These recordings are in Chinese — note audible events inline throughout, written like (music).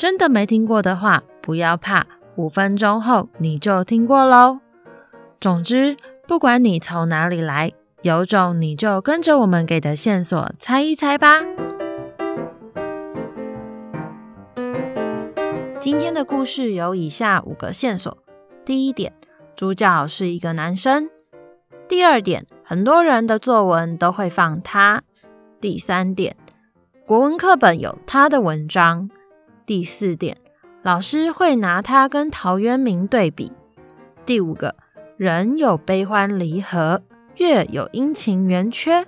真的没听过的话，不要怕，五分钟后你就听过喽。总之，不管你从哪里来，有种你就跟着我们给的线索猜一猜吧。今天的故事有以下五个线索：第一点，主角是一个男生；第二点，很多人的作文都会放他；第三点，国文课本有他的文章。第四点，老师会拿它跟陶渊明对比。第五个，人有悲欢离合，月有阴晴圆缺。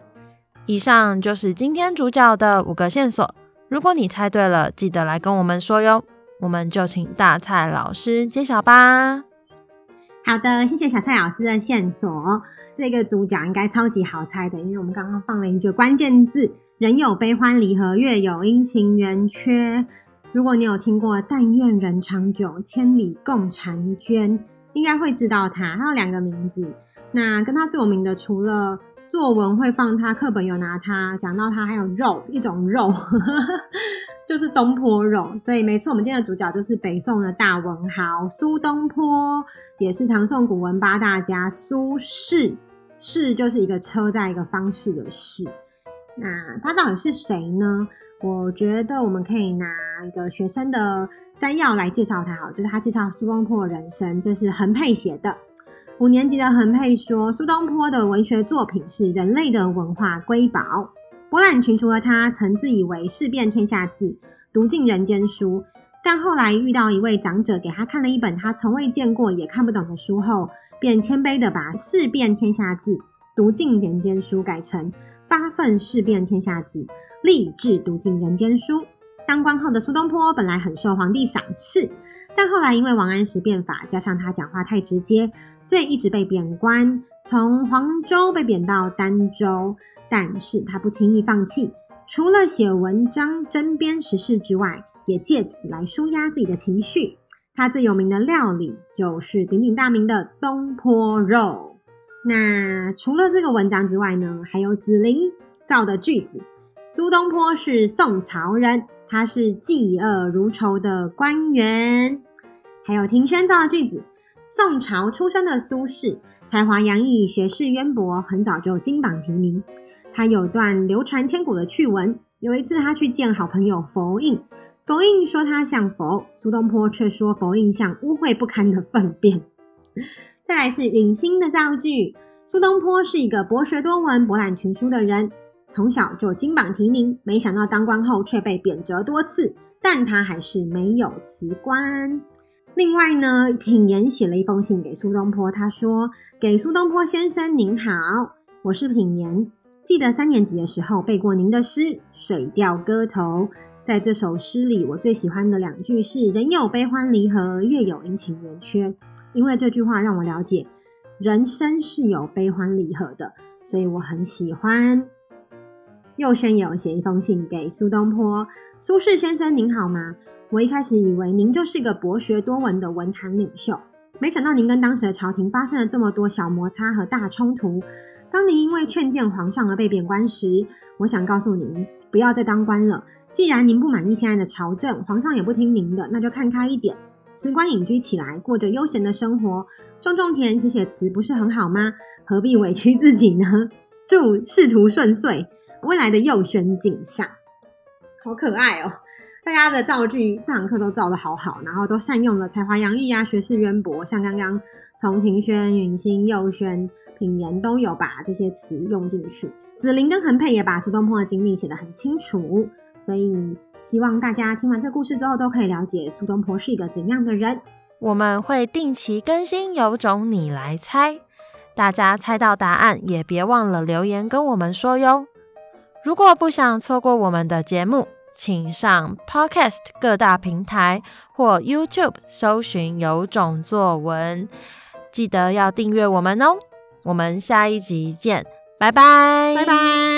以上就是今天主角的五个线索。如果你猜对了，记得来跟我们说哟。我们就请大蔡老师揭晓吧。好的，谢谢小蔡老师的线索。这个主角应该超级好猜的，因为我们刚刚放了一句关键字：人有悲欢离合，月有阴晴圆缺。如果你有听过“但愿人长久，千里共婵娟”，应该会知道他。他有两个名字，那跟他最有名的，除了作文会放他，课本有拿他，讲到他还有肉，一种肉，呵 (laughs) 呵就是东坡肉。所以没错，我们今天的主角就是北宋的大文豪苏东坡，也是唐宋古文八大家苏轼。轼就是一个车在一个方式的轼。那他到底是谁呢？我觉得我们可以拿一个学生的摘要来介绍他，好，就是他介绍苏东坡人生，这是横配写的。五年级的横配说，苏东坡的文学作品是人类的文化瑰宝。博览群书的他，曾自以为识遍天下字，读尽人间书，但后来遇到一位长者，给他看了一本他从未见过也看不懂的书后，便谦卑地把识遍天下字，读尽人间书改成发奋识遍天下字。立志读尽人间书。当官后的苏东坡本来很受皇帝赏识，但后来因为王安石变法，加上他讲话太直接，所以一直被贬官，从黄州被贬到儋州。但是他不轻易放弃，除了写文章针砭时事之外，也借此来舒压自己的情绪。他最有名的料理就是鼎鼎大名的东坡肉。那除了这个文章之外呢，还有子霖造的句子。苏东坡是宋朝人，他是嫉恶如仇的官员。还有庭轩造的句子：宋朝出生的苏轼，才华洋溢，学识渊博，很早就金榜题名。他有段流传千古的趣闻：有一次他去见好朋友佛印，佛印说他像佛，苏东坡却说佛印像污秽不堪的粪便。再来是允歆的造句：苏东坡是一个博学多闻、博览群书的人。从小就金榜题名，没想到当官后却被贬谪多次，但他还是没有辞官。另外呢，品言写了一封信给苏东坡，他说：“给苏东坡先生您好，我是品言，记得三年级的时候背过您的诗《水调歌头》。在这首诗里，我最喜欢的两句是‘人有悲欢离合，月有阴晴圆缺’，因为这句话让我了解人生是有悲欢离合的，所以我很喜欢。”右轩也有写一封信给苏东坡：“苏轼先生您好吗？我一开始以为您就是一个博学多闻的文坛领袖，没想到您跟当时的朝廷发生了这么多小摩擦和大冲突。当您因为劝谏皇上而被贬官时，我想告诉您，不要再当官了。既然您不满意现在的朝政，皇上也不听您的，那就看开一点，辞官隐居起来，过着悠闲的生活，种种田，写写词，不是很好吗？何必委屈自己呢？祝仕途顺遂。”未来的右轩景象，好可爱哦！大家的造句，这堂课都造得好好，然后都善用了才华洋溢啊，学识渊博。像刚刚从庭轩、允歆、右轩、品言都有把这些词用进去。子霖跟恒佩也把苏东坡的经历写得很清楚，所以希望大家听完这故事之后，都可以了解苏东坡是一个怎样的人。我们会定期更新，有种你来猜，大家猜到答案也别忘了留言跟我们说哟。如果不想错过我们的节目，请上 Podcast 各大平台或 YouTube 搜寻“有种作文”，记得要订阅我们哦。我们下一集见，拜拜，拜拜。